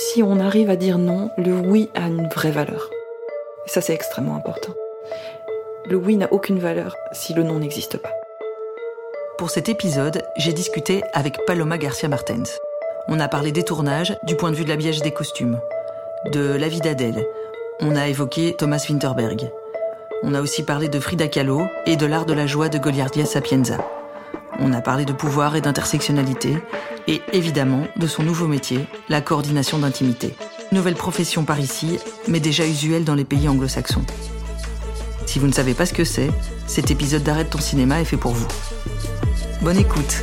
Si on arrive à dire non, le oui a une vraie valeur. Ça, c'est extrêmement important. Le oui n'a aucune valeur si le non n'existe pas. Pour cet épisode, j'ai discuté avec Paloma Garcia Martens. On a parlé des tournages du point de vue de l'habillage des costumes, de la vie d'Adèle. On a évoqué Thomas Winterberg. On a aussi parlé de Frida Kahlo et de l'art de la joie de Goliardia Sapienza. On a parlé de pouvoir et d'intersectionnalité, et évidemment de son nouveau métier, la coordination d'intimité. Nouvelle profession par ici, mais déjà usuelle dans les pays anglo-saxons. Si vous ne savez pas ce que c'est, cet épisode d'Arrête ton cinéma est fait pour vous. Bonne écoute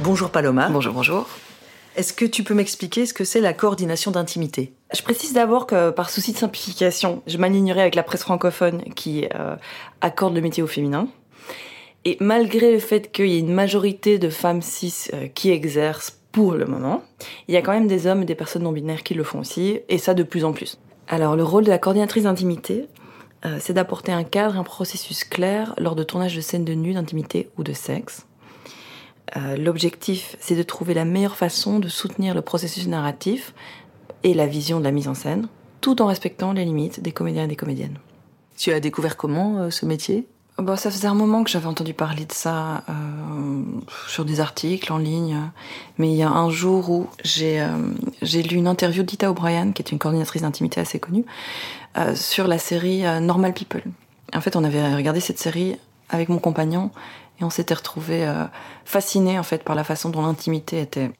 Bonjour Paloma. Bonjour, bonjour. Est-ce que tu peux m'expliquer ce que c'est la coordination d'intimité? Je précise d'abord que par souci de simplification, je m'alignerai avec la presse francophone qui euh, accorde le métier au féminin. Et malgré le fait qu'il y ait une majorité de femmes cis euh, qui exercent pour le moment, il y a quand même des hommes et des personnes non binaires qui le font aussi, et ça de plus en plus. Alors le rôle de la coordinatrice d'intimité, euh, c'est d'apporter un cadre, un processus clair lors de tournage de scènes de nu, d'intimité ou de sexe. Euh, l'objectif, c'est de trouver la meilleure façon de soutenir le processus narratif et la vision de la mise en scène, tout en respectant les limites des comédiens et des comédiennes. Tu as découvert comment euh, ce métier? Bon, Ça faisait un moment que j'avais entendu parler de ça euh, sur des articles en ligne, mais il y a un jour où j'ai lu une interview d'Ita O'Brien, qui est une coordinatrice d'intimité assez connue, sur la série Normal People. En fait, on avait regardé cette série avec mon compagnon et on s'était retrouvés euh, fascinés en fait par la façon dont l'intimité était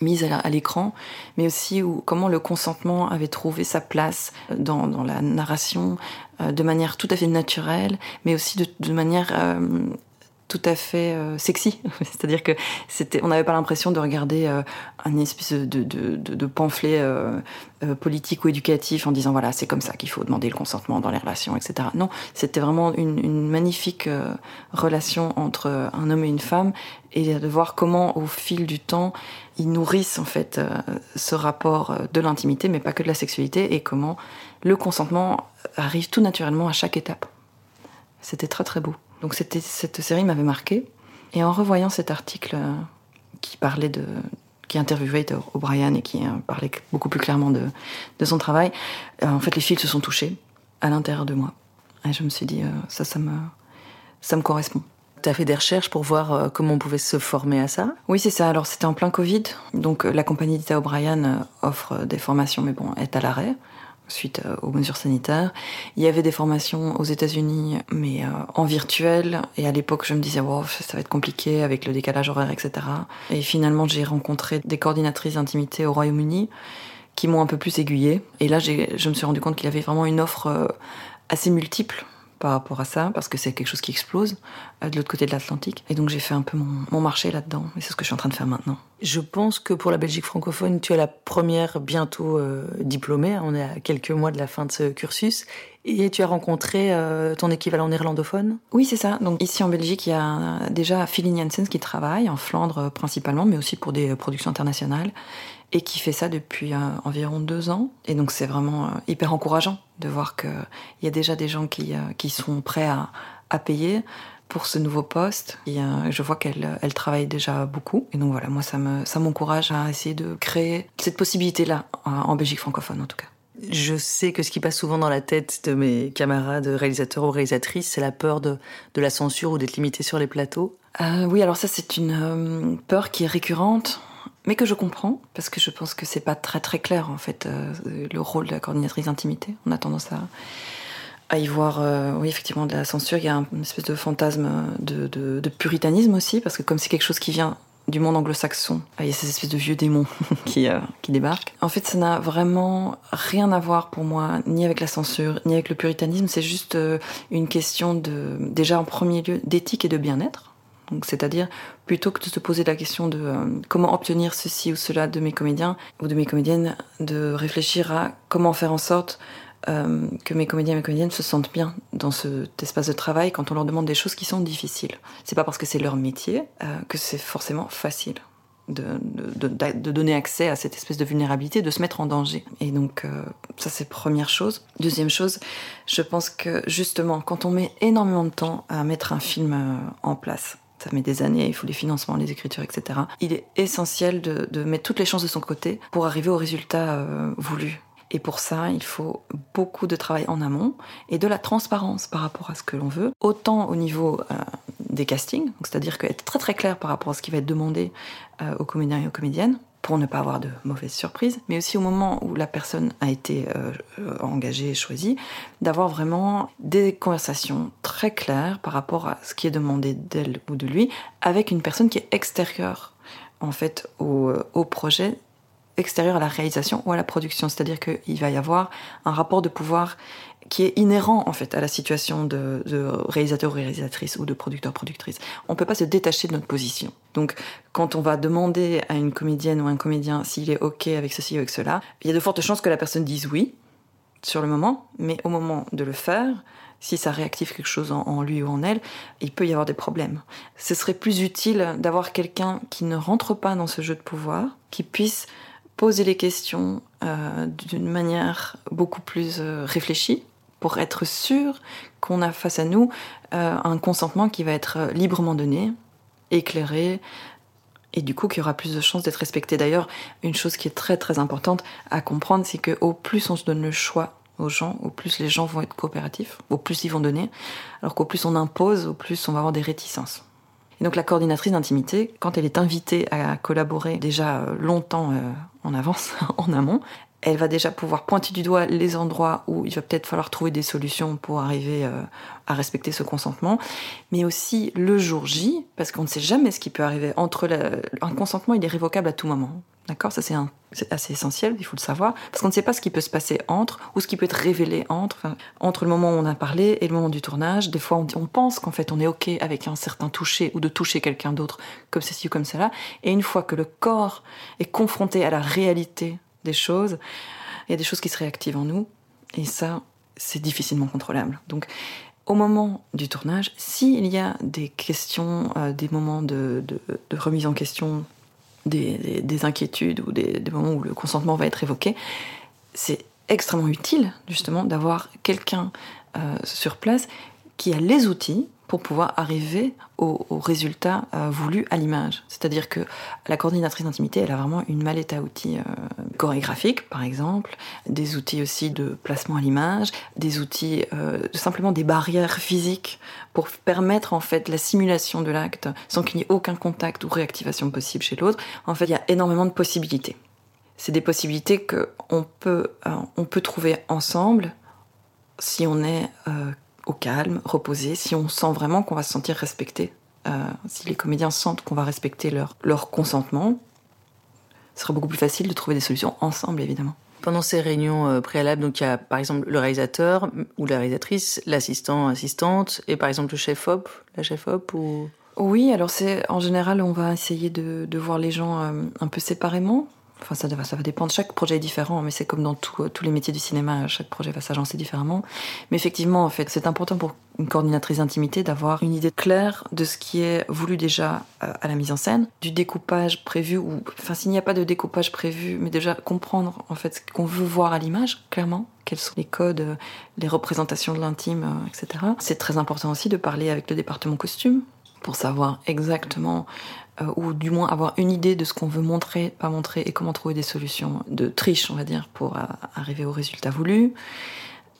mise à l'écran, mais aussi où, comment le consentement avait trouvé sa place dans, dans la narration euh, de manière tout à fait naturelle, mais aussi de, de manière euh, tout à fait euh, sexy. C'est-à-dire que c'était, on n'avait pas l'impression de regarder euh, un espèce de, de, de, pamphlet euh, politique ou éducatif en disant voilà c'est comme ça qu'il faut demander le consentement dans les relations, etc. Non, c'était vraiment une, une magnifique relation entre un homme et une femme et de voir comment au fil du temps ils nourrissent en fait ce rapport de l'intimité, mais pas que de la sexualité, et comment le consentement arrive tout naturellement à chaque étape. C'était très très beau. Donc c'était, cette série m'avait marqué. Et en revoyant cet article euh, qui parlait de qui interviewait O'Brien et qui euh, parlait beaucoup plus clairement de, de son travail, euh, en fait les fils se sont touchés à l'intérieur de moi. Et je me suis dit, ça, ça me, ça me correspond. Tu as fait des recherches pour voir comment on pouvait se former à ça? Oui, c'est ça. Alors, c'était en plein Covid. Donc, la compagnie d'Ita O'Brien offre des formations, mais bon, est à l'arrêt suite euh, aux mesures sanitaires. Il y avait des formations aux États-Unis, mais euh, en virtuel. Et à l'époque, je me disais, wow, ça va être compliqué avec le décalage horaire, etc. Et finalement, j'ai rencontré des coordinatrices d'intimité au Royaume-Uni qui m'ont un peu plus aiguillée. Et là, je me suis rendu compte qu'il y avait vraiment une offre euh, assez multiple par rapport à ça, parce que c'est quelque chose qui explose de l'autre côté de l'Atlantique. Et donc j'ai fait un peu mon, marché là-dedans, et c'est ce que je suis en train de faire maintenant. Je pense que pour la Belgique francophone, tu es la première bientôt euh, diplômée, on est à quelques mois de la fin de ce cursus, et tu as rencontré euh, ton équivalent néerlandophone? Oui, c'est ça. Donc ici en Belgique, il y a déjà Philly Janssens qui travaille, en Flandre principalement, mais aussi pour des productions internationales et qui fait ça depuis euh, environ deux ans. Et donc c'est vraiment euh, hyper encourageant de voir qu'il y a déjà des gens qui, euh, qui sont prêts à, à payer pour ce nouveau poste. Et je vois qu'elle elle travaille déjà beaucoup. Et donc voilà, moi ça me ça m'encourage à essayer de créer cette possibilité-là en Belgique francophone en tout cas. Je sais que ce qui passe souvent dans la tête de mes camarades réalisateurs ou réalisatrices, c'est la peur de, de, la censure ou d'être limité sur les plateaux. Euh, oui, alors ça c'est une peur qui est récurrente mais que je comprends parce que je pense que c'est pas très très clair en fait euh, le rôle de la coordinatrice d'intimité. On a tendance à, à y voir, euh, oui effectivement de la censure. Il y a une espèce de fantasme de, de, de puritanisme aussi parce que comme c'est quelque chose qui vient du monde anglo-saxon, il y a ces espèces de vieux démons qui, euh, qui débarquent. En fait, ça n'a vraiment rien à voir pour moi, ni avec la censure, ni avec le puritanisme. C'est juste une question de, déjà en premier lieu, d'éthique et de bien-être c'est-à-dire, plutôt que de se poser la question de euh, comment obtenir ceci ou cela de mes comédiens ou de mes comédiennes, de réfléchir à comment faire en sorte euh, que mes comédiens et mes comédiennes se sentent bien dans cet espace de travail quand on leur demande des choses qui sont difficiles. C'est pas parce que c'est leur métier euh, que c'est forcément facile. de, de, donner accès à cette espèce de vulnérabilité, de se mettre en danger. Et donc, euh, ça, c'est première chose. Deuxième chose, je pense que justement, quand on met énormément de temps à mettre un film en place, ça met des années, il faut les financements, les écritures, etc. Il est essentiel de, mettre toutes les chances de son côté pour arriver au résultat voulu. Et pour ça, il faut beaucoup de travail en amont et de la transparence par rapport à ce que l'on veut, autant au niveau euh, des castings, c'est-à-dire être très très clair par rapport à ce qui va être demandé euh, aux comédiens et aux comédiennes pour ne pas avoir de mauvaises surprises, mais aussi au moment où la personne a été euh, engagée et choisie, d'avoir vraiment des conversations très claires par rapport à ce qui est demandé d'elle ou de lui, avec une personne qui est extérieure en fait au, au projet extérieur à la réalisation ou à la production. C'est-à-dire qu'il va y avoir un rapport de pouvoir qui est inhérent en fait à la situation de, réalisateur ou réalisatrice ou de producteur productrice. On ne peut pas se détacher de notre position. Donc quand on va demander à une comédienne ou un comédien s'il est ok avec ceci ou avec cela, il y a de fortes chances que la personne dise oui sur le moment, mais au moment de le faire, si ça réactive quelque chose en, lui ou en elle, il peut y avoir des problèmes. Ce serait plus utile d'avoir quelqu'un qui ne rentre pas dans ce jeu de pouvoir, qui puisse poser les questions euh, d'une manière beaucoup plus euh, réfléchie pour être sûr qu'on a face à nous euh, un consentement qui va être librement donné, éclairé, et du coup qu'il y aura plus de chances d'être respecté. D'ailleurs, une chose qui est très très importante à comprendre, c'est qu'au plus on se donne le choix aux gens, au plus les gens vont être coopératifs, au plus ils vont donner, alors qu'au plus on impose, au plus on va avoir des réticences. Et donc la coordinatrice d'intimité, quand elle est invitée à collaborer déjà longtemps en avance, en amont, elle va déjà pouvoir pointer du doigt les endroits où il va peut-être falloir trouver des solutions pour arriver euh, à respecter ce consentement, mais aussi le jour J, parce qu'on ne sait jamais ce qui peut arriver. Entre un consentement, il est révocable à tout moment. D'accord Ça, c'est assez essentiel, il faut le savoir, parce qu'on ne sait pas ce qui peut se passer entre, ou ce qui peut être révélé entre, entre le moment où on a parlé et le moment du tournage. Des fois, on, on pense qu'en fait, on est OK avec un certain toucher, ou de toucher quelqu'un d'autre, comme ceci ou comme cela, et une fois que le corps est confronté à la réalité des choses, il y a des choses qui se réactivent en nous, et ça, c'est difficilement contrôlable. Donc, au moment du tournage, s'il y a des questions, euh, des moments de, remise en question, des, inquiétudes ou des, moments où le consentement va être évoqué, c'est extrêmement utile justement d'avoir quelqu'un euh, sur place qui a les outils pour pouvoir arriver au, résultat euh, voulu à l'image. C'est-à-dire que la coordinatrice d'intimité, elle a vraiment une mallette à outils euh, chorégraphiques, par exemple, des outils aussi de placement à l'image, des outils euh, simplement des barrières physiques pour permettre en fait la simulation de l'acte sans qu'il n'y ait aucun contact ou réactivation possible chez l'autre. En fait, il y a énormément de possibilités. C'est des possibilités que on peut, on peut trouver ensemble si on est au calme, reposé, si on sent vraiment qu'on va se sentir respecté, euh, si les comédiens sentent qu'on va respecter leur, leur consentement, ce sera beaucoup plus facile de trouver des solutions ensemble, évidemment. Pendant ces réunions euh, préalables, donc il y a par exemple le réalisateur ou la réalisatrice, l'assistant, assistante, et par exemple le chef op, la chef op ou? Oui, alors c'est en général on va essayer de, de voir les gens euh, un peu séparément. Enfin, ça, va dépendre. Chaque projet est différent, mais c'est comme dans tous les métiers du cinéma. Chaque projet va s'agencer différemment. Mais effectivement, en fait, c'est important pour une coordinatrice d'intimité d'avoir une idée claire de ce qui est voulu déjà euh, à la mise en scène, du découpage prévu ou, enfin, s'il n'y a pas de découpage prévu, mais déjà comprendre en fait ce qu'on veut voir à l'image, clairement, quels sont les codes, les représentations de l'intime, euh, etc. C'est très important aussi de parler avec le département costume pour savoir exactement euh, ou du moins avoir une idée de ce qu'on veut montrer, pas montrer, et comment trouver des solutions de triche, on va dire, pour euh, arriver au résultat voulu.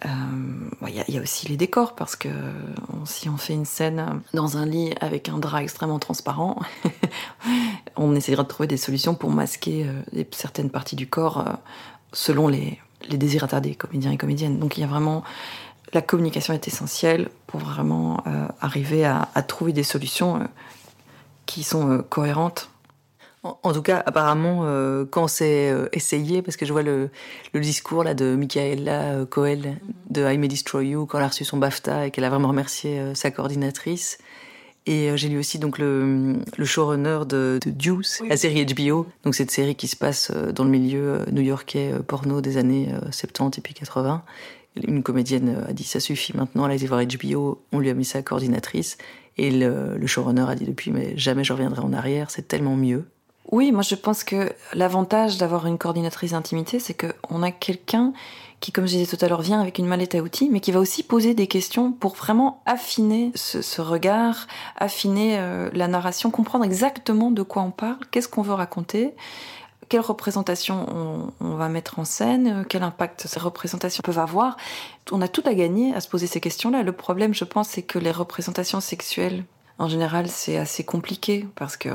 Il euh, y, y, a aussi les décors, parce que si on fait une scène dans un lit avec un drap extrêmement transparent, on essaiera de trouver des solutions pour masquer certaines parties du corps selon les, les désirata des comédiens et comédiennes. Donc il y a vraiment la communication est essentielle pour vraiment arriver à, à, trouver des solutions qui sont euh, cohérentes. En, tout cas, apparemment, euh, quand c'est euh, essayé, parce que je vois le, le discours là de Michaela Coel de I May Destroy You quand elle a reçu son BAFTA et qu'elle a vraiment remercié sa coordinatrice. Et j'ai lu aussi donc le, le showrunner de, de Deuce, la série HBO. Donc cette série qui se passe dans le milieu new-yorkais porno des années 70 et puis 80. Une comédienne a dit ça suffit maintenant, elle a été voir HBO, on lui a mis sa coordinatrice. Et le, showrunner a dit depuis, mais jamais je reviendrai en arrière, c'est tellement mieux. Oui, moi je pense que l'avantage d'avoir une coordinatrice d'intimité, c'est qu'on a quelqu'un qui, comme je disais tout à l'heure, vient avec une mallette à outils, mais qui va aussi poser des questions pour vraiment affiner ce, regard, affiner euh, la narration, comprendre exactement de quoi on parle, qu'est-ce qu'on veut raconter, quelle représentation on, va mettre en scène, quel impact ces représentations peuvent avoir. On a tout à gagner à se poser ces questions-là. Le problème, je pense, c'est que les représentations sexuelles en général, c'est assez compliqué parce qu'il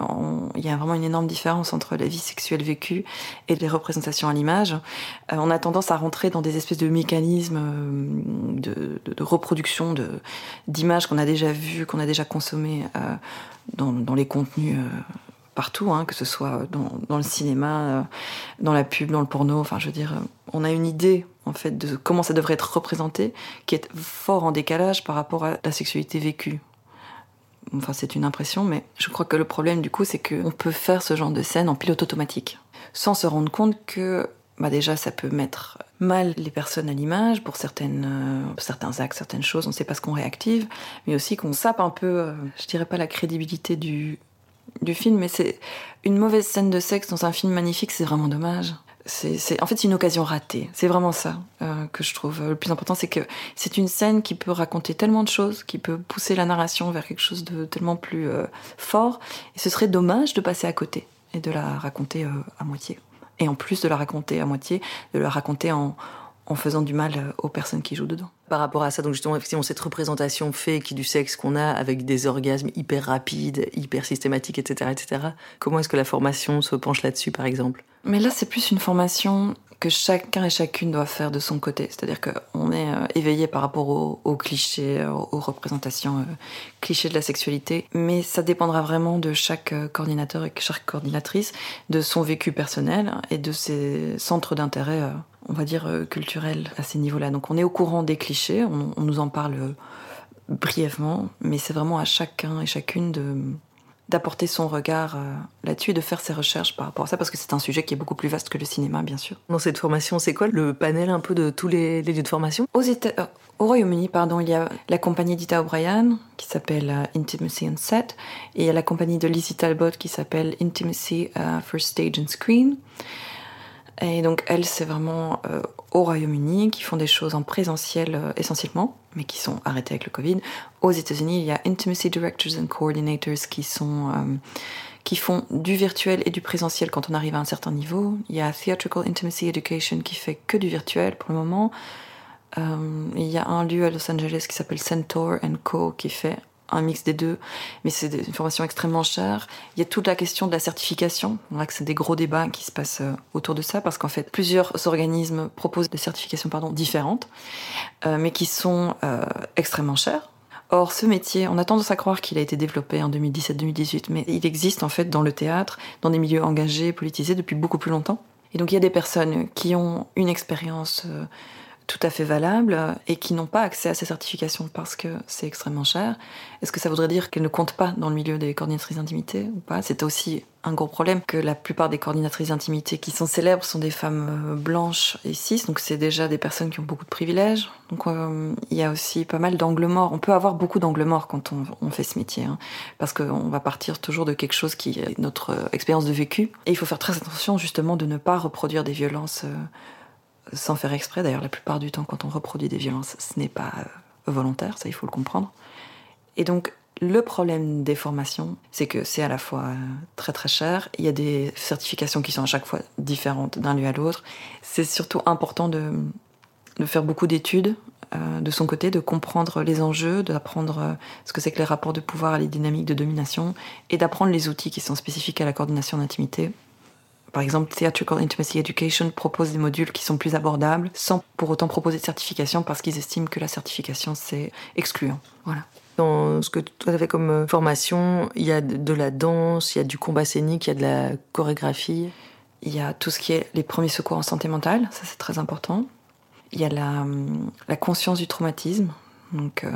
y a vraiment une énorme différence entre la vie sexuelle vécue et les représentations à l'image. Euh, on a tendance à rentrer dans des espèces de mécanismes euh, de, reproduction d'images qu'on a déjà vues, qu'on a déjà consommées euh, dans, les contenus. Partout, hein, que ce soit dans, le cinéma, dans la pub, dans le porno. Enfin, je veux dire, on a une idée en fait de comment ça devrait être représenté, qui est fort en décalage par rapport à la sexualité vécue. Enfin, c'est une impression, mais je crois que le problème du coup, c'est qu'on peut faire ce genre de scène en pilote automatique, sans se rendre compte que bah déjà ça peut mettre mal les personnes à l'image pour certaines euh, certains actes certaines choses on ne sait pas ce qu'on réactive mais aussi qu'on sape un peu euh, je dirais pas la crédibilité du du film mais c'est une mauvaise scène de sexe dans un film magnifique c'est vraiment dommage c'est, en fait, c'est une occasion ratée. C'est vraiment ça euh, que je trouve le plus important, c'est que c'est une scène qui peut raconter tellement de choses, qui peut pousser la narration vers quelque chose de tellement plus euh, fort, et ce serait dommage de passer à côté et de la raconter euh, à moitié. Et en plus de la raconter à moitié, de la raconter en, en faisant du mal euh, aux personnes qui jouent dedans. Par rapport à ça, donc justement, effectivement, cette représentation fake du sexe qu'on a avec des orgasmes hyper rapides, hyper systématiques, etc., etc. Comment est-ce que la formation se penche là-dessus, par exemple? Mais là, c'est plus une formation que chacun et chacune doit faire de son côté. C'est-à-dire qu'on est euh, éveillé par rapport aux, clichés, aux, représentations euh, clichés de la sexualité, mais ça dépendra vraiment de chaque coordinateur et chaque coordinatrice, de son vécu personnel et de ses centres d'intérêt on va dire, euh, culturel à ces niveaux-là. Donc on est au courant des clichés, on, nous en parle euh, brièvement, mais c'est vraiment à chacun et chacune de d'apporter son regard euh, là-dessus et de faire ses recherches par rapport à ça, parce que c'est un sujet qui est beaucoup plus vaste que le cinéma, bien sûr. Dans cette formation, c'est quoi le panel un peu de tous les, lieux de formation? Aux Au Royaume-Uni, pardon, il y a la compagnie d'Ita O'Brien qui s'appelle Intimacy on Set, et il y a la compagnie de Lizzie Talbot qui s'appelle Intimacy for Stage and Screen. Et donc elles, c'est vraiment euh, au Royaume-Uni qui font des choses en présentiel euh, essentiellement, mais qui sont arrêtées avec le Covid. Aux États-Unis, il y a Intimacy Directors and Coordinators qui sont euh, qui font du virtuel et du présentiel quand on arrive à un certain niveau. Il y a Theatrical Intimacy Education qui fait que du virtuel pour le moment. il y a un lieu à Los Angeles qui s'appelle Centaur Co qui fait un mix des deux, mais c'est une formation extrêmement chère. Il y a toute la question de la certification. On voit que c'est des gros débats qui se passent euh, autour de ça, parce qu'en fait, plusieurs organismes proposent des certifications pardon, différentes, euh, mais qui sont euh, extrêmement chères. Or, ce métier, on a tendance à croire qu'il a été développé en 2017-2018, mais il existe en fait dans le théâtre, dans des milieux engagés, politisés depuis beaucoup plus longtemps. Et donc, il y a des personnes qui ont une expérience tout à fait valables et qui n'ont pas accès à ces certifications parce que c'est extrêmement cher. Est-ce que ça voudrait dire qu'elles ne comptent pas dans le milieu des coordinatrices d'intimité ou pas? C'est aussi un gros problème que la plupart des coordinatrices d'intimité qui sont célèbres sont des femmes euh, blanches et cis, donc c'est déjà des personnes qui ont beaucoup de privilèges. Donc euh, il y a aussi pas mal d'angles morts. On peut avoir beaucoup d'angles morts quand on, fait ce métier, hein, parce qu'on va partir toujours de quelque chose qui est notre euh, expérience de vécu. Et il faut faire très attention justement de ne pas reproduire des violences sans faire exprès. D'ailleurs, la plupart du temps, quand on reproduit des violences, ce n'est pas euh, volontaire, ça il faut le comprendre. Et donc, le problème des formations, c'est que c'est à la fois euh, très très cher, il y a des certifications qui sont à chaque fois différentes d'un lieu à l'autre. C'est surtout important de, faire beaucoup d'études euh, de son côté, de comprendre les enjeux, d'apprendre ce que c'est que les rapports de pouvoir les dynamiques de domination, et d'apprendre les outils qui sont spécifiques à la coordination d'intimité par exemple, Theatrical Intimacy Education propose des modules qui sont plus abordables, sans pour autant proposer de certification, parce qu'ils estiment que la certification, c'est excluant. Voilà. Dans ce que tu as fait comme euh, formation, il y a de la danse, il y a du combat scénique, il y a de la chorégraphie. Il y a tout ce qui est les premiers secours en santé mentale, ça c'est très important. Il y a la, hum, la conscience du traumatisme. Donc, euh,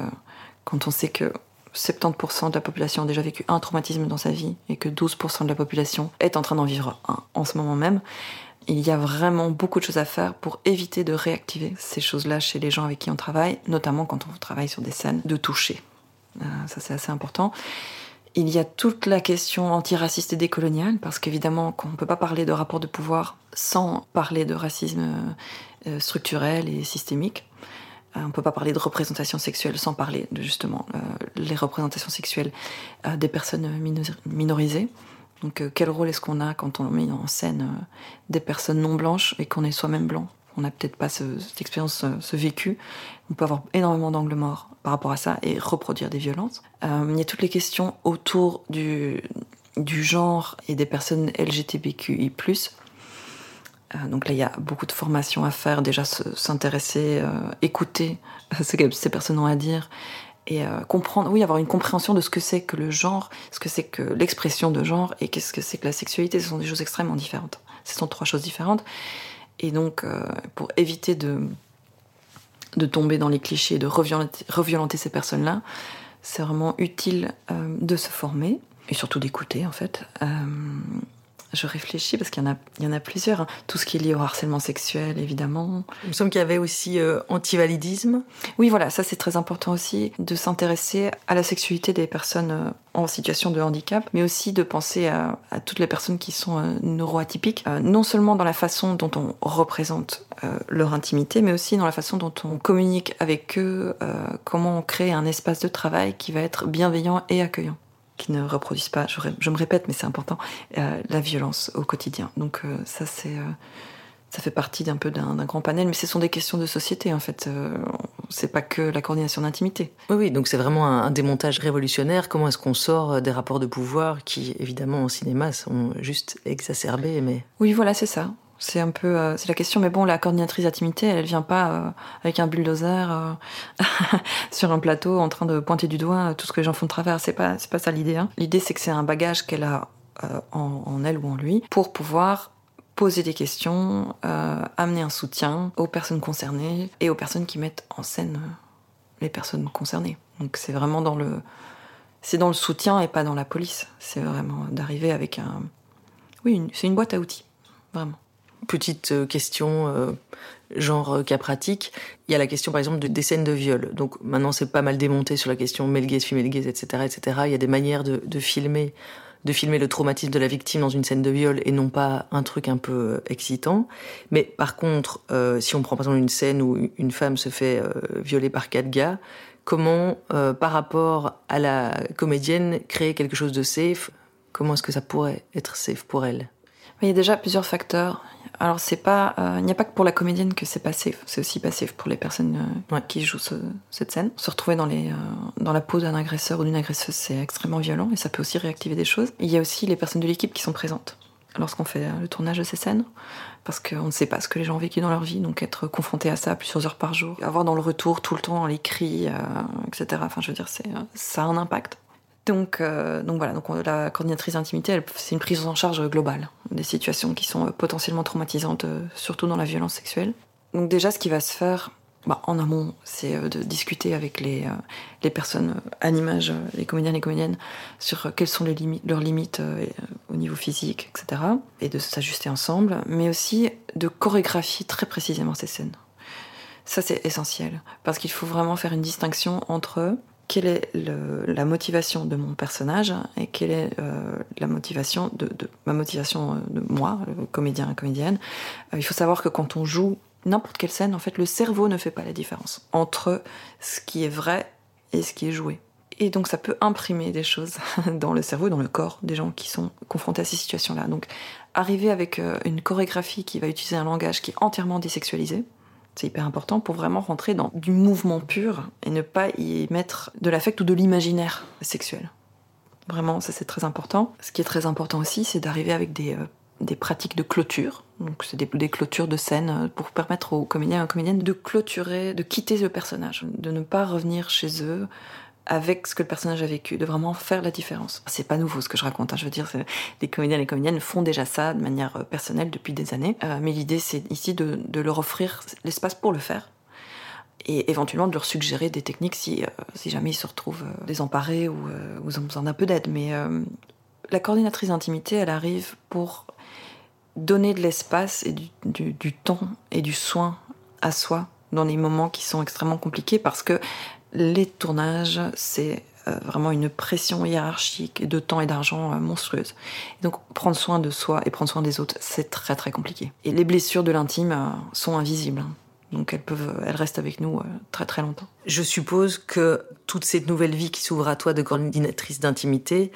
quand on sait que 70% de la population a déjà vécu un traumatisme dans sa vie et que 12% de la population est en train d'en vivre un en ce moment même, il y a vraiment beaucoup de choses à faire pour éviter de réactiver ces choses-là chez les gens avec qui on travaille, notamment quand on travaille sur des scènes de toucher. Euh, ça c'est assez important. Il y a toute la question antiraciste et décoloniale, parce qu'évidemment, on ne peut pas parler de rapport de pouvoir sans parler de racisme euh, structurel et systémique. Euh, on ne peut pas parler de représentation sexuelle sans parler de justement euh, les représentations sexuelles des personnes minorisées. Donc quel rôle est-ce qu'on a quand on met en scène des personnes non blanches et qu'on est soi-même blanc? On n'a peut-être pas cette expérience, ce vécu. On peut avoir énormément d'angles morts par rapport à ça et reproduire des violences. il y a toutes les questions autour du, du genre et des personnes LGBTQI+. Euh, donc là, il y a beaucoup de formations à faire, déjà s'intéresser, euh, écouter ce que ces personnes ont à dire et euh, comprendre, oui, avoir une compréhension de ce que c'est que le genre, ce que c'est que l'expression de genre et qu'est-ce que c'est que la sexualité. Ce sont des choses extrêmement différentes. Ce sont trois choses différentes. Et donc, pour éviter de, de tomber dans les clichés, de reviolenter, reviolenter ces personnes-là, c'est vraiment utile de se former et surtout d'écouter en fait. Je réfléchis parce qu'il y en a, il y en a plusieurs. Hein. Tout ce qui est lié au harcèlement sexuel, évidemment. Il me semble qu'il y avait aussi euh, antivalidisme. Oui, voilà, ça c'est très important aussi de s'intéresser à la sexualité des personnes euh, en situation de handicap, mais aussi de penser à, toutes les personnes qui sont euh, neuroatypiques, non seulement dans la façon dont on représente leur intimité, mais aussi dans la façon dont on communique avec eux, comment on crée un espace de travail qui va être bienveillant et accueillant qui ne reproduisent pas, je, me répète, mais c'est important, euh, la violence au quotidien. Donc euh, ça, c'est, euh, ça fait partie d'un peu d'un, grand panel, mais ce sont des questions de société en fait. c'est pas que la coordination d'intimité. Oui, oui, donc c'est vraiment un, démontage révolutionnaire. Comment est-ce qu'on sort des rapports de pouvoir qui, évidemment, au cinéma, sont juste exacerbés, mais. Oui, voilà, c'est ça. C'est un peu, euh, c'est la question. Mais bon, la coordinatrice d'intimité, elle, elle vient pas euh, avec un bulldozer euh, sur un plateau en train de pointer du doigt tout ce que les gens font de travers. C'est pas, c'est pas ça l'idée. Hein. L'idée, c'est que c'est un bagage qu'elle a en, en, elle ou en lui pour pouvoir poser des questions, amener un soutien aux personnes concernées et aux personnes qui mettent en scène les personnes concernées. Donc c'est vraiment dans le, c'est dans le soutien et pas dans la police. C'est vraiment d'arriver avec un, oui, c'est une boîte à outils, vraiment petite euh, question, euh, genre euh, cas pratique. Il y a la question, par exemple, de, des scènes de viol. Donc maintenant, c'est pas mal démonté sur la question male gaze, gaze, etc., etc. Il y a des manières de, filmer, de filmer le traumatisme de la victime dans une scène de viol et non pas un truc un peu excitant. Mais par contre, si on prend par exemple une scène où une femme se fait violer par quatre gars, comment, par rapport à la comédienne, créer quelque chose de safe Comment est-ce que ça pourrait être safe pour elle? Il y a déjà plusieurs facteurs. Alors c'est pas, euh, il n'y a pas que pour la comédienne que c'est pas safe, c'est aussi pas safe pour les personnes euh, qui jouent cette scène. Se retrouver dans les, euh, dans la peau d'un agresseur ou d'une agresseuse, c'est extrêmement violent et ça peut aussi réactiver des choses. Il y a aussi les personnes de l'équipe qui sont présentes lorsqu'on fait le tournage de ces scènes, parce qu'on ne sait pas ce que les gens ont vécu dans leur vie, donc être confronté à ça plusieurs heures par jour, avoir dans le retour tout le temps les cris, etc. Enfin, je veux dire, c'est ça a un impact. Donc, euh, donc voilà, donc la coordinatrice d'intimité, c'est une prise en charge globale des situations qui sont euh, potentiellement traumatisantes, euh, surtout dans la violence sexuelle. Donc déjà, ce qui va se faire bah, en amont, c'est de discuter avec les, les personnes à l'image, les comédiens et comédiennes, sur quelles sont les leurs limites au niveau physique, etc. Et de s'ajuster ensemble, mais aussi de chorégraphier très précisément ces scènes. Ça, c'est essentiel, parce qu'il faut vraiment faire une distinction entre quelle est la motivation de mon personnage et quelle est euh, la motivation de, ma motivation euh, de moi, le comédien, comédienne. Euh, il faut savoir que quand on joue n'importe quelle scène, en fait, le cerveau ne fait pas la différence entre ce qui est vrai et ce qui est joué. Et donc ça peut imprimer des choses dans le cerveau, dans le corps des gens qui sont confrontés à ces situations-là. Donc arriver avec une chorégraphie qui va utiliser un langage qui est entièrement désexualisé, c'est hyper important pour vraiment rentrer dans du mouvement pur et ne pas y mettre de l'affect ou de l'imaginaire sexuel. Vraiment, ça c'est très important. Ce qui est très important aussi, c'est d'arriver avec des, euh, des pratiques de clôture. Donc c'est des, des, clôtures de scène euh, pour permettre aux comédiens et aux comédiennes de clôturer, de quitter le personnage, de ne pas revenir chez eux avec ce que le personnage a vécu, de vraiment faire la différence. C'est pas nouveau ce que je raconte, hein. je veux dire, les comédiens et les comédiennes font déjà ça de manière euh, personnelle depuis des années, euh, mais l'idée c'est ici de, leur offrir l'espace pour le faire et éventuellement de leur suggérer des techniques si, euh, jamais ils se retrouvent désemparés ou, ou ils ont besoin d'un peu d'aide. Mais la coordinatrice d'intimité, elle arrive pour donner de l'espace et du, du temps et du soin à soi dans les moments qui sont extrêmement compliqués parce que les tournages, c'est vraiment une pression hiérarchique de temps et d'argent monstrueuse. donc prendre soin de soi et prendre soin des autres, c'est très très compliqué. Et les blessures de l'intime sont invisibles. Hein. Donc elles peuvent, elles restent avec nous très très longtemps. Je suppose que toute cette nouvelle vie qui s'ouvre à toi de coordinatrice d'intimité,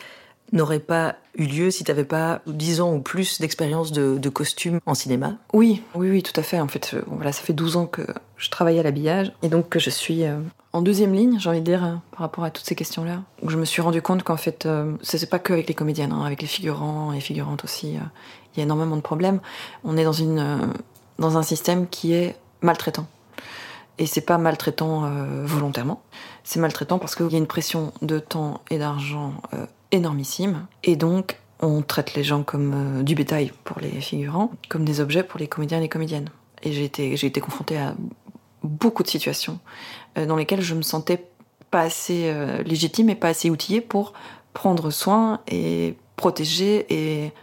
n'aurait pas eu lieu si tu n'avais pas 10 ans ou plus d'expérience de, costume en cinéma Oui, oui, oui, tout à fait. En fait, euh, voilà, ça fait 12 ans que je travaille à l'habillage et donc que je suis euh, en deuxième ligne, j'ai envie de dire, euh, par rapport à toutes ces questions-là. Je me suis rendu compte qu'en fait, ce n'est pas que avec les comédiennes, hein, avec les figurants et figurantes aussi, il y a énormément de problèmes. On est dans, une, dans un système qui est maltraitant. Et c'est pas maltraitant volontairement, c'est maltraitant parce qu'il y a une pression de temps et d'argent énormissime. Et donc, on traite les gens comme euh, du bétail pour les figurants, comme des objets pour les comédiens et les comédiennes. Et j'ai été, j'ai été confrontée à beaucoup de situations euh, dans lesquelles je me sentais pas assez euh, légitime et pas assez outillée pour prendre soin et protéger et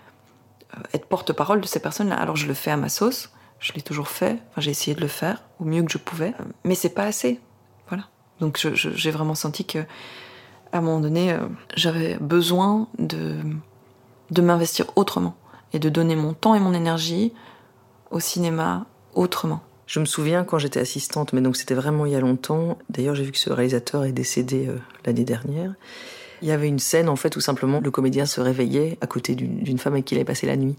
être porte-parole de ces personnes-là. Alors je le fais à ma sauce, je l'ai toujours fait, enfin, j'ai essayé de le faire au mieux que je pouvais, mais c'est pas assez. Voilà. Donc j'ai vraiment senti que à un moment donné, euh, j'avais besoin de, de m'investir autrement et de donner mon temps et mon énergie au cinéma autrement. Je me souviens quand j'étais assistante, mais donc c'était vraiment il y a longtemps. D'ailleurs, j'ai vu que ce réalisateur est décédé euh, l'année dernière. Il y avait une scène en fait où simplement le comédien se réveillait à côté d'une femme avec qui il avait passé la nuit.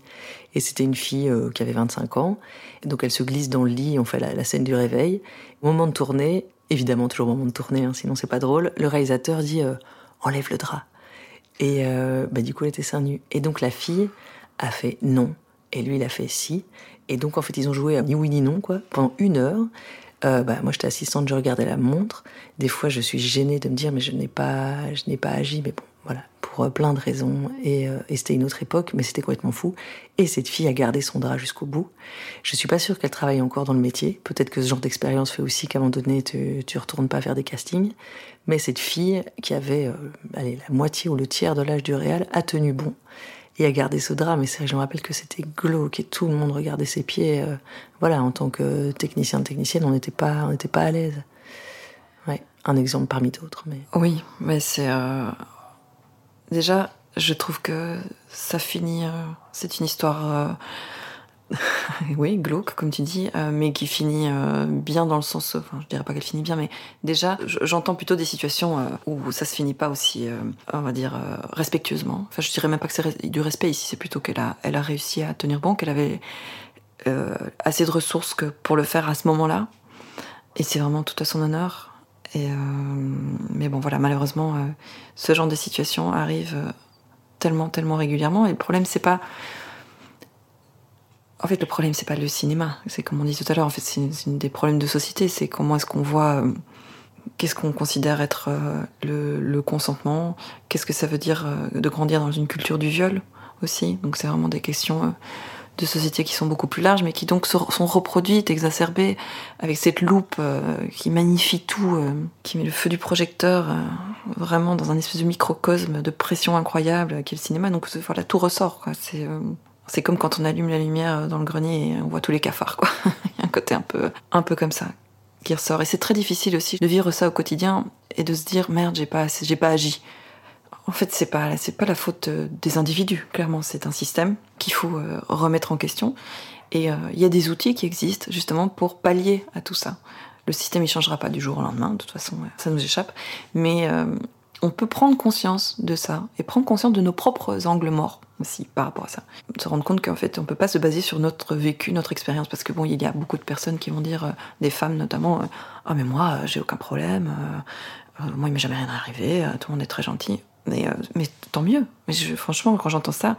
Et c'était une fille euh, qui avait 25 ans. Et donc elle se glisse dans le lit, on fait la, scène du réveil. Au moment de tourner, évidemment toujours au moment de tourner, hein, sinon c'est pas drôle, le réalisateur dit euh, enlève le drap. Et bah, du coup, elle était seins nus. Et donc la fille a fait non, et lui il a fait si. Et donc en fait, ils ont joué ni oui ni non quoi pendant une heure. Euh, bah, moi j'étais assistante, je regardais la montre. Des fois, je suis gênée de me dire mais je n'ai pas, je n'ai pas agi. Mais bon, voilà, pour euh, plein de raisons. Euh, et, c'était une autre époque, mais c'était complètement fou. Et cette fille a gardé son drap jusqu'au bout. Je suis pas sûre qu'elle travaille encore dans le métier. Peut-être que ce genre d'expérience fait aussi qu'à un moment donné, tu, tu retournes pas faire des castings. Mais cette fille, qui avait euh, allez, la moitié ou le tiers de l'âge du réel, a tenu bon et a gardé ce drap. Mais ça, je me rappelle que c'était glauque et tout le monde regardait ses pieds. voilà, en tant que technicien, technicienne, on n'était pas, pas à l'aise. Ouais, un exemple parmi d'autres. Mais... Oui, mais c'est Déjà, je trouve que ça finit. Euh, c'est une histoire. Euh, oui, glauque, comme tu dis, euh, mais qui finit bien dans le sens. Enfin, je dirais pas qu'elle finit bien, mais déjà, j'entends plutôt des situations où ça se finit pas aussi, on va dire, respectueusement. Enfin, je dirais même pas que c'est du respect ici, c'est plutôt qu'elle a, réussi à tenir bon, qu'elle avait assez de ressources que pour le faire à ce moment-là. Et c'est vraiment tout à son honneur. Euh, mais bon, voilà, malheureusement, euh, ce genre de situation arrive euh, tellement, tellement régulièrement. Et le problème, c'est pas. En fait, le problème, c'est pas le cinéma. C'est comme on dit tout à l'heure, en fait, c'est des problèmes de société. C'est comment est-ce qu'on voit. Qu'est-ce qu'on considère être le, le consentement? Qu'est-ce que ça veut dire de grandir dans une culture du viol aussi? Donc, c'est vraiment des questions de sociétés qui sont beaucoup plus larges, mais qui donc sont reproduites, exacerbées, avec cette loupe euh, qui magnifie tout, euh, qui met le feu du projecteur euh, vraiment dans un espèce de microcosme de pression incroyable qui est le cinéma. Donc voilà, tout ressort. C'est c'est comme quand on allume la lumière dans le grenier et on voit tous les cafards. Quoi. Il y a un côté un peu, un peu comme ça qui ressort. Et c'est très difficile aussi de vivre ça au quotidien et de se dire merde, j'ai pas, j'ai pas agi. En fait, c'est pas c'est pas la faute euh, des individus. Clairement, c'est un système qu'il faut euh, remettre en question. Et euh, il y a des outils qui existent justement pour pallier à tout ça. Le système, il changera pas du jour au lendemain. De toute façon, ça nous échappe. Mais on peut prendre conscience de ça et prendre conscience de nos propres angles morts aussi par rapport à ça. Se rendre compte qu'en fait, on peut pas se baser sur notre vécu, notre expérience, parce que bon, il y a beaucoup de personnes qui vont dire, des femmes notamment, ah mais moi, j'ai aucun problème, moi il m'est jamais rien arrivé, tout le monde est très gentil. Mais, euh, mais tant mieux. Mais franchement, quand j'entends ça,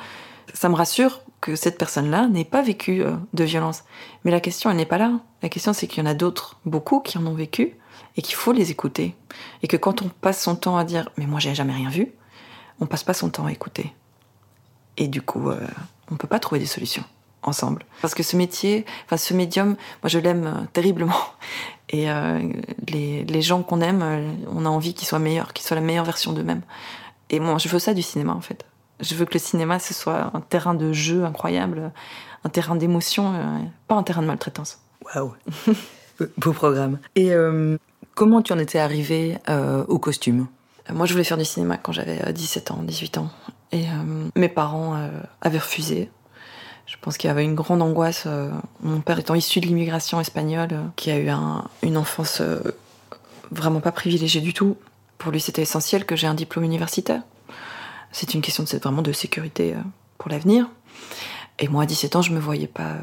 ça me rassure que cette personne-là n'ait pas vécu euh, de violence. Mais la question, elle n'est pas là. La question, c'est qu'il y en a d'autres, beaucoup, qui en ont vécu, et qu'il faut les écouter. Et que quand on passe son temps à dire, mais moi, j'ai jamais rien vu, on passe pas son temps à écouter. Et du coup, euh, on peut pas trouver des solutions ensemble. Parce que ce métier, enfin ce médium, moi je l'aime terriblement. Et les, les, gens qu'on aime, on a envie qu'ils soient meilleurs, qu'ils soient la meilleure version d'eux-mêmes. Et moi, je veux ça du cinéma, en fait. Je veux que le cinéma, ce soit un terrain de jeu incroyable, un terrain d'émotion, euh, pas un terrain de maltraitance. Waouh Beau programme. Et euh, comment tu en étais arrivée euh, au costume? Moi, je voulais faire du cinéma quand j'avais 17 ans, 18 ans. Et mes parents avaient refusé. Je pense qu'il y avait une grande angoisse. mon père étant issu de l'immigration espagnole, qui a eu une enfance vraiment pas privilégiée du tout. Pour lui, c'était essentiel que j'ai un diplôme universitaire. C'est une question de, vraiment de sécurité pour l'avenir. Et moi, à 17 ans, je me voyais pas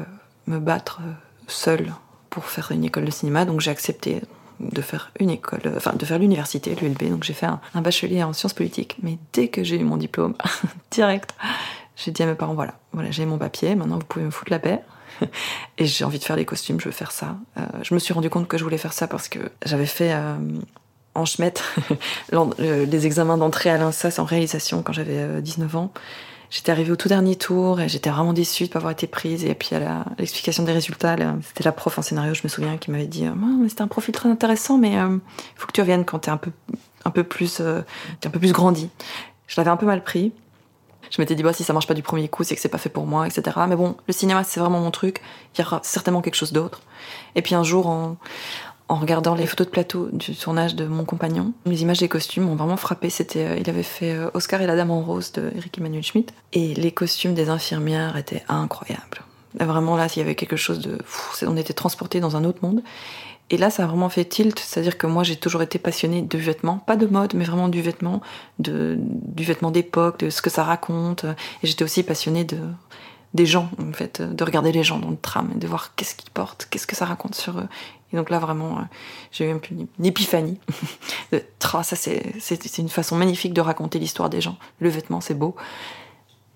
me battre seule pour faire une école de cinéma, donc j'ai accepté de faire une école, enfin de faire l'université, l'ULB. Donc j'ai fait un, bachelier en sciences politiques. Mais dès que j'ai eu mon diplôme, direct, j'ai dit à mes parents voilà, voilà, j'ai mon papier. Maintenant vous pouvez me foutre la paix. Et j'ai envie de faire des costumes, je veux faire ça. Euh, je me suis rendu compte que je voulais faire ça parce que j'avais fait euh, en schmette les examens d'entrée à l'INSA en réalisation quand j'avais 19 euh, ans. J'étais arrivée au tout dernier tour et j'étais vraiment déçue de pas avoir été prise. Et puis à l'explication des résultats, c'était la prof en scénario, je me souviens, qui m'avait dit oh, c'était un profil très intéressant, mais il euh, faut que tu reviennes quand t'es un peu, un peu plus, euh, es un peu plus grandi. Je l'avais un peu mal pris. Je m'étais dit bah si ça marche pas du premier coup, c'est que c'est pas fait pour moi, etc. Mais bon, le cinéma c'est vraiment mon truc. Il y aura certainement quelque chose d'autre. Et puis un jour, en, en regardant les photos de plateau du tournage de mon compagnon. Les images des costumes m'ont vraiment frappé. C'était, euh, il avait fait euh, Oscar et la Dame en rose de Eric Emmanuel Schmitt. Et les costumes des infirmières étaient incroyables. Vraiment là, il y avait quelque chose de... on était transportés dans un autre monde. Et là, ça a vraiment fait tilt, c'est-à-dire que moi, j'ai toujours été passionnée de vêtements, pas de mode, mais vraiment du vêtement, de, du vêtement d'époque, de ce que ça raconte. Et j'étais aussi passionnée de, des gens, en fait, de regarder les gens dans le tram de voir qu'est-ce qu'ils portent, qu'est-ce que ça raconte sur eux. Et donc là, vraiment, euh, j'ai eu un peu une épiphanie. ça, c'est une façon magnifique de raconter l'histoire des gens. Le vêtement, c'est beau.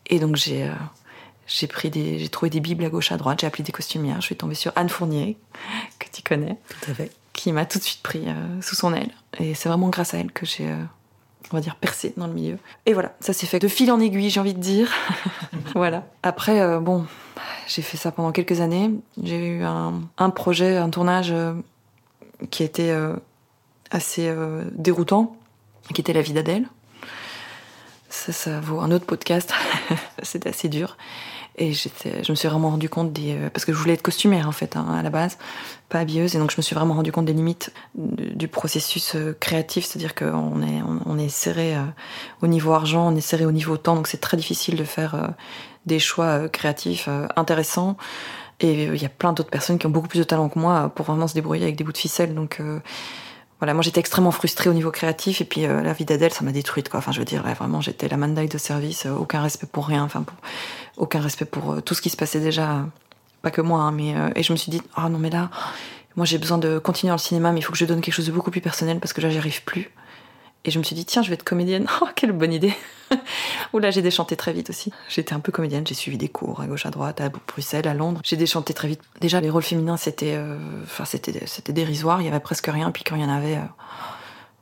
Et donc, j'ai. Euh, j'ai pris des, j'ai trouvé des bibles à gauche à droite, j'ai appelé des costumières, je suis tombée sur Anne Fournier, que tu connais, tout à fait, qui m'a tout de suite pris euh, sous son aile. Et c'est vraiment grâce à elle que j'ai, on va dire, percé dans le milieu. Et voilà, ça s'est fait de fil en aiguille, j'ai envie de dire. voilà. Après, bon, j'ai fait ça pendant quelques années. J'ai eu un, projet, un tournage euh, qui était euh, assez euh, déroutant, qui était La vie d'Adèle. Ça, ça vaut un autre podcast. C'était assez dur. Et je me suis vraiment rendu compte des. Parce que je voulais être costumière, en fait, hein, à la base, pas habilleuse. Et donc, je me suis vraiment rendu compte des limites du processus créatif. C'est-à-dire qu'on est, on, est serré au niveau argent, on est serré au niveau temps. Donc, c'est très difficile de faire des choix euh, créatifs euh, intéressants. Et euh, il y a plein d'autres personnes qui ont beaucoup plus de talent que moi pour vraiment se débrouiller avec des bouts de ficelle. Donc voilà, moi j'étais extrêmement frustrée au niveau créatif et puis la vie d'Adèle, ça m'a détruite quoi. Enfin, je veux dire, vraiment, j'étais la mandaille de service, aucun respect pour rien, aucun respect pour tout ce qui se passait déjà, pas que moi, hein, mais et je me suis dit, oh non mais là, moi j'ai besoin de continuer dans le cinéma, mais il faut que je donne quelque chose de beaucoup plus personnel parce que là j'y arrive plus. Et je me suis dit, tiens, je vais être comédienne. Oh, quelle bonne idée Oula, j'ai déchanté très vite aussi. J'étais un peu comédienne, j'ai suivi des cours à gauche, à droite, à Bruxelles, à Londres. J'ai déchanté très vite. Déjà, les rôles féminins, c'était euh, c'était dérisoire, il y avait presque rien. Puis quand il y en avait, euh,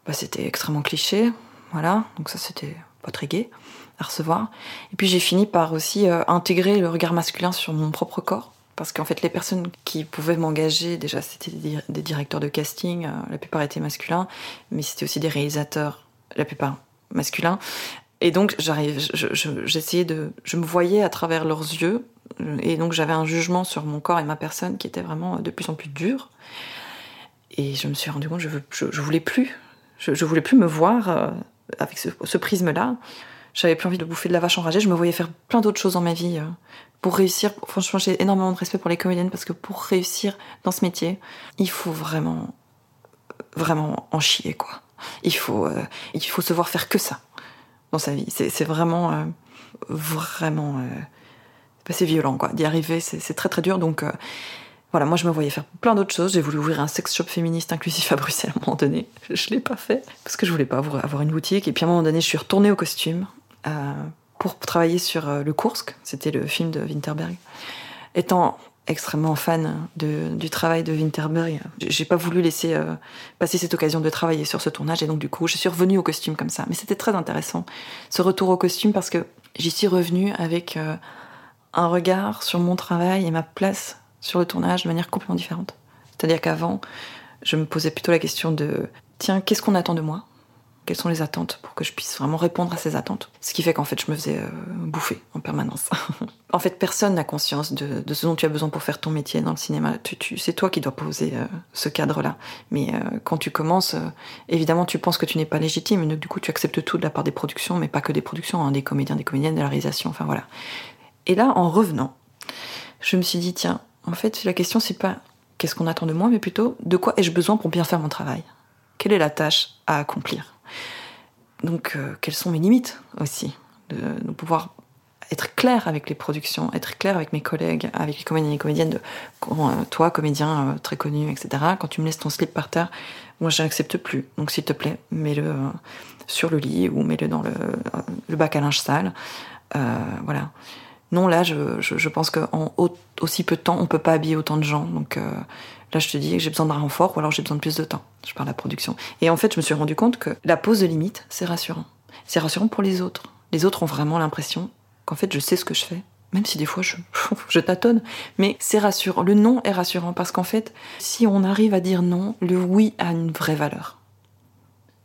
bah, c'était extrêmement cliché. Voilà, donc ça, c'était pas très gai à recevoir. Et puis j'ai fini par aussi euh, intégrer le regard masculin sur mon propre corps. Parce qu'en fait, les personnes qui pouvaient m'engager, déjà, c'était des directeurs de casting, la plupart étaient masculins, mais c'était aussi des réalisateurs, la plupart masculins. Et donc, j'essayais de, je me voyais à travers leurs yeux, et donc j'avais un jugement sur mon corps et ma personne qui était vraiment de plus en plus dur. Et je me suis rendu compte, je, je, je voulais plus, je, voulais plus me voir euh, avec ce prisme-là. J'avais plus envie de bouffer de la vache enragée. Je me voyais faire plein d'autres choses dans ma vie euh, pour réussir. Franchement, j'ai énormément de respect pour les comédiennes parce que pour réussir dans ce métier, il faut vraiment, vraiment en chier quoi. Il faut, euh, il faut se voir faire que ça dans sa vie. C'est vraiment, euh, vraiment, euh, c'est violent quoi. D'y arriver, c'est très très dur. Donc euh, voilà, moi je me voyais faire plein d'autres choses. J'ai voulu ouvrir un sex shop féministe inclusif à Bruxelles à un moment donné. Je l'ai pas fait parce que je voulais pas avoir une boutique. Et puis à un moment donné, je suis retournée au costume pour travailler sur le Kursk. C'était le film de Winterberg. Étant extrêmement fan du travail de Winterberg. J'ai pas voulu laisser euh, passer cette occasion de travailler sur ce tournage et donc du coup je suis revenue au costume comme ça. Mais c'était très intéressant ce retour au costume parce que j'y suis revenue avec euh, un regard sur mon travail et ma place sur le tournage de manière complètement différente. C'est-à-dire qu'avant je me posais plutôt la question de tiens qu'est-ce qu'on attend de moi? Quelles sont les attentes pour que je puisse vraiment répondre à ces attentes. Ce qui fait qu'en fait, je me faisais euh, bouffer en permanence. en fait, personne n'a conscience de, ce dont tu as besoin pour faire ton métier dans le cinéma. C'est toi qui dois poser euh, ce cadre-là. Mais euh, quand tu commences, évidemment, tu penses que tu n'es pas légitime. Du coup, tu acceptes tout de la part des productions, mais pas que des productions, hein, des comédiens, des comédiennes, de la réalisation. Enfin, voilà. Et là, en revenant, je me suis dit, tiens, en fait, la question, c'est pas qu'est-ce qu'on attend de moi, mais plutôt de quoi ai-je besoin pour bien faire mon travail? Quelle est la tâche à accomplir? Donc, euh, quelles sont mes limites aussi de, pouvoir être clair avec les productions, être clair avec mes collègues, avec les comédiens et les comédiennes. De, euh, toi, comédien euh, très connu, etc., quand tu me laisses ton slip par terre, moi, je n'accepte plus. Donc, s'il te plaît, mets-le sur le lit ou mets-le dans le, bac à linge sale. voilà. Non, là, je, pense qu'en aussi peu de temps, on peut pas habiller autant de gens. Donc, Là, je te dis que j'ai besoin d'un renfort ou alors j'ai besoin de plus de temps. Je parle de la production. Et en fait, je me suis rendu compte que la pause de limite, c'est rassurant. C'est rassurant pour les autres. Les autres ont vraiment l'impression qu'en fait, je sais ce que je fais. Même si des fois je, je tâtonne. Mais c'est rassurant. Le non est rassurant parce qu'en fait, si on arrive à dire non, le oui a une vraie valeur.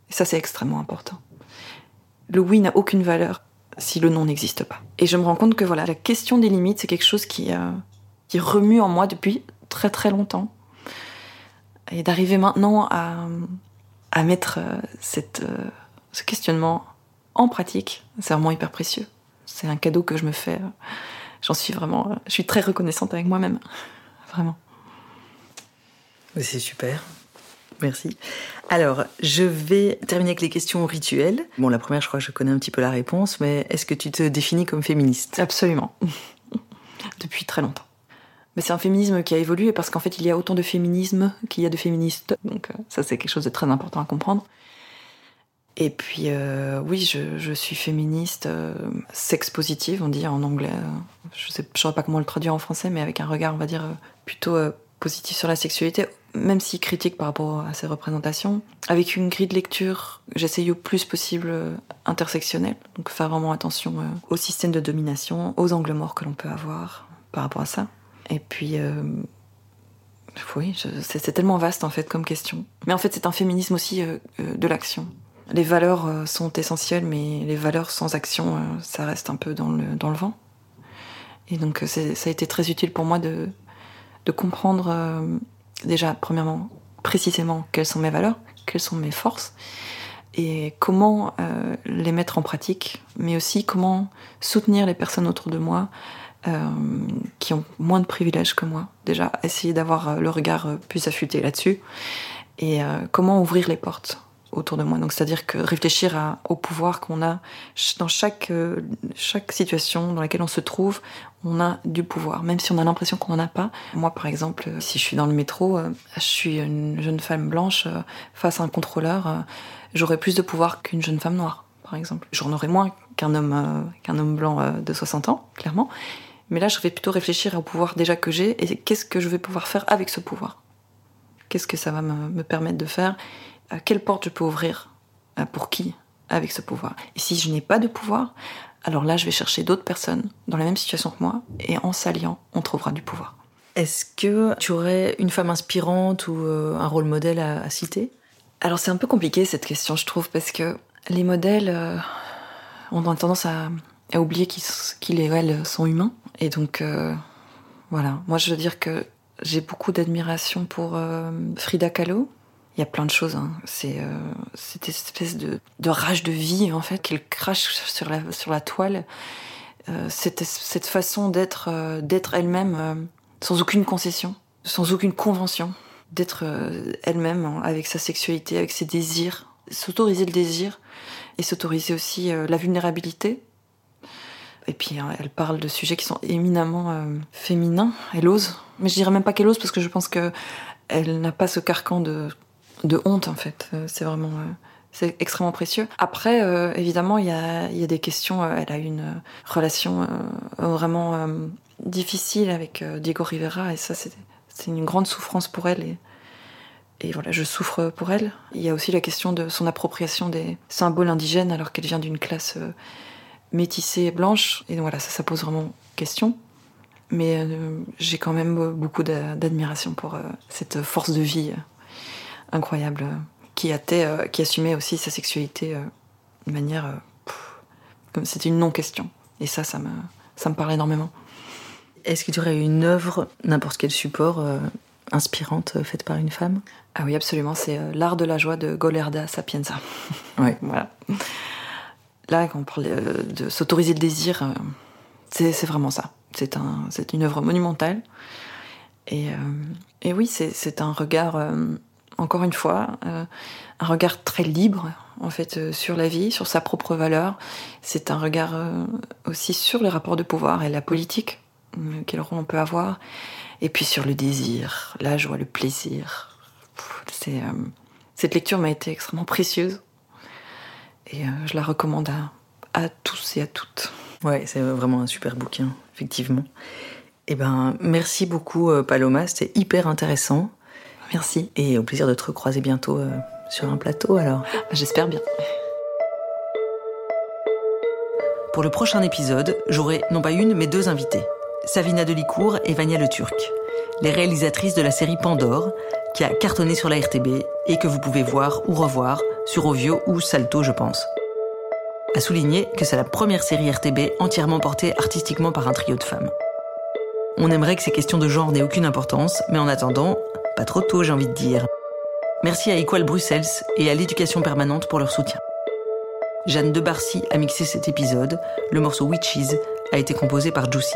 Et ça, c'est extrêmement important. Le oui n'a aucune valeur si le non n'existe pas. Et je me rends compte que voilà, la question des limites, c'est quelque chose qui, euh, qui remue en moi depuis très très longtemps et d'arriver maintenant à, à mettre euh, cette, euh, ce questionnement en pratique, c'est vraiment hyper précieux. C'est un cadeau que je me fais. J'en suis vraiment, je suis très reconnaissante avec moi-même, vraiment. C'est super. Merci. Alors, je vais terminer avec les questions rituelles. Bon, la première, je crois que je connais un petit peu la réponse, mais est-ce que tu te définis comme féministe? Absolument. Depuis très longtemps. Mais c'est un féminisme qui a évolué parce qu'en fait, il y a autant de féminisme qu'il y a de féministes. Donc, euh, ça, c'est quelque chose de très important à comprendre. Et puis, euh, oui, je, suis féministe, euh, sex positive, on dit en anglais. je sais, je pas comment le traduire en français, mais avec un regard, on va dire, plutôt positif sur la sexualité, même si critique par rapport à ces représentations. Avec une grille de lecture, j'essaye au plus possible intersectionnelle, donc faire vraiment attention au système de domination, aux angles morts que l'on peut avoir par rapport à ça. Et puis, euh, oui, c'est tellement vaste en fait comme question. Mais en fait, c'est un féminisme aussi euh, euh, de l'action. Les valeurs sont essentielles, mais les valeurs sans action, ça reste un peu dans le, dans le vent. Et donc, ça a été très utile pour moi de, de comprendre déjà, premièrement, précisément quelles sont mes valeurs, quelles sont mes forces, et comment les mettre en pratique, mais aussi comment soutenir les personnes autour de moi euh, qui ont moins de privilèges que moi. Déjà, essayer d'avoir euh, le regard euh, plus affûté là-dessus. Et comment ouvrir les portes autour de moi. Donc, c'est-à-dire que réfléchir au pouvoir qu'on a dans chaque, situation dans laquelle on se trouve, on a du pouvoir, même si on a l'impression qu'on n'en a pas. Moi, par exemple, si je suis dans le métro, je suis une jeune femme blanche face à un contrôleur, j'aurais plus de pouvoir qu'une jeune femme noire, par exemple. J'en aurais moins qu'un homme, qu'un homme blanc de 60 ans, clairement. Mais là, je vais plutôt réfléchir au pouvoir déjà que j'ai et qu'est-ce que je vais pouvoir faire avec ce pouvoir. Qu'est-ce que ça va me, permettre de faire? À Quelle porte je peux ouvrir? Pour qui? Avec ce pouvoir. Et si je n'ai pas de pouvoir, alors là, je vais chercher d'autres personnes dans la même situation que moi et en s'alliant, on trouvera du pouvoir. Est-ce que tu aurais une femme inspirante ou euh, un rôle modèle à, citer? Alors c'est un peu compliqué cette question, je trouve, parce que les modèles, euh, on a tendance à, oublier qu'ils et elles sont humains. Et donc, euh, voilà. Moi, je veux dire que j'ai beaucoup d'admiration pour euh, Frida Kahlo. Il y a plein de choses. Hein. C'est euh, cette espèce de, de, rage de vie, en fait, qu'elle crache sur la, sur la toile. Cette, cette, façon d'être d'être elle-même sans aucune concession, sans aucune convention. D'être elle-même avec sa sexualité, avec ses désirs. S'autoriser le désir et s'autoriser aussi la vulnérabilité et puis hein, elle parle de sujets qui sont éminemment euh, féminins. Elle ose, mais je dirais même pas qu'elle ose parce que je pense que elle n'a pas ce carcan de, honte en fait. Euh, c'est vraiment euh, c'est extrêmement précieux. Après, évidemment, il y a, des questions. elle a une relation vraiment difficile avec Diego Rivera et ça c'est une grande souffrance pour elle et voilà, je souffre pour elle. Il y a aussi la question de son appropriation des symboles indigènes alors qu'elle vient d'une classe métissée blanche. Et voilà, ça, ça pose vraiment question. Mais euh, j'ai quand même beaucoup d'admiration pour euh, cette force de vie euh, incroyable qui, qui assumait aussi sa sexualité de manière comme c'était une non-question. Et ça, ça me, ça me parle énormément. Est-ce que tu aurais une œuvre, n'importe quel support, inspirante faite par une femme? Ah oui, absolument. C'est L'art de la joie de Golerda Sapienza. Oui. voilà. Là, quand on parle de s'autoriser le désir, c'est vraiment ça. C'est un, une œuvre monumentale. Et, et oui, c'est un regard, encore une fois, un regard très libre, en fait, sur la vie, sur sa propre valeur. C'est un regard aussi sur les rapports de pouvoir et la politique, quel rôle on peut avoir. Et puis sur le désir, la joie, le plaisir. Cette lecture m'a été extrêmement précieuse. Et je la recommande à, à tous et à toutes. Ouais, c'est vraiment un super bouquin, effectivement. Eh ben, merci beaucoup, Paloma. C'était hyper intéressant. Merci. Et au plaisir de te recroiser bientôt sur un plateau, alors. J'espère bien. Pour le prochain épisode, j'aurai non pas une, mais deux invités. Savina Delicourt et Vania Le Turc, les réalisatrices de la série Pandore, qui a cartonné sur la RTB et que vous pouvez voir ou revoir sur Ovio ou Salto, je pense. À souligner que c'est la première série RTB entièrement portée artistiquement par un trio de femmes. On aimerait que ces questions de genre n'aient aucune importance, mais en attendant, pas trop tôt j'ai envie de dire. Merci à Equal Bruxelles et à l'éducation permanente pour leur soutien. Jeanne de Barcy a mixé cet épisode. Le morceau Witches a été composé par Juicy.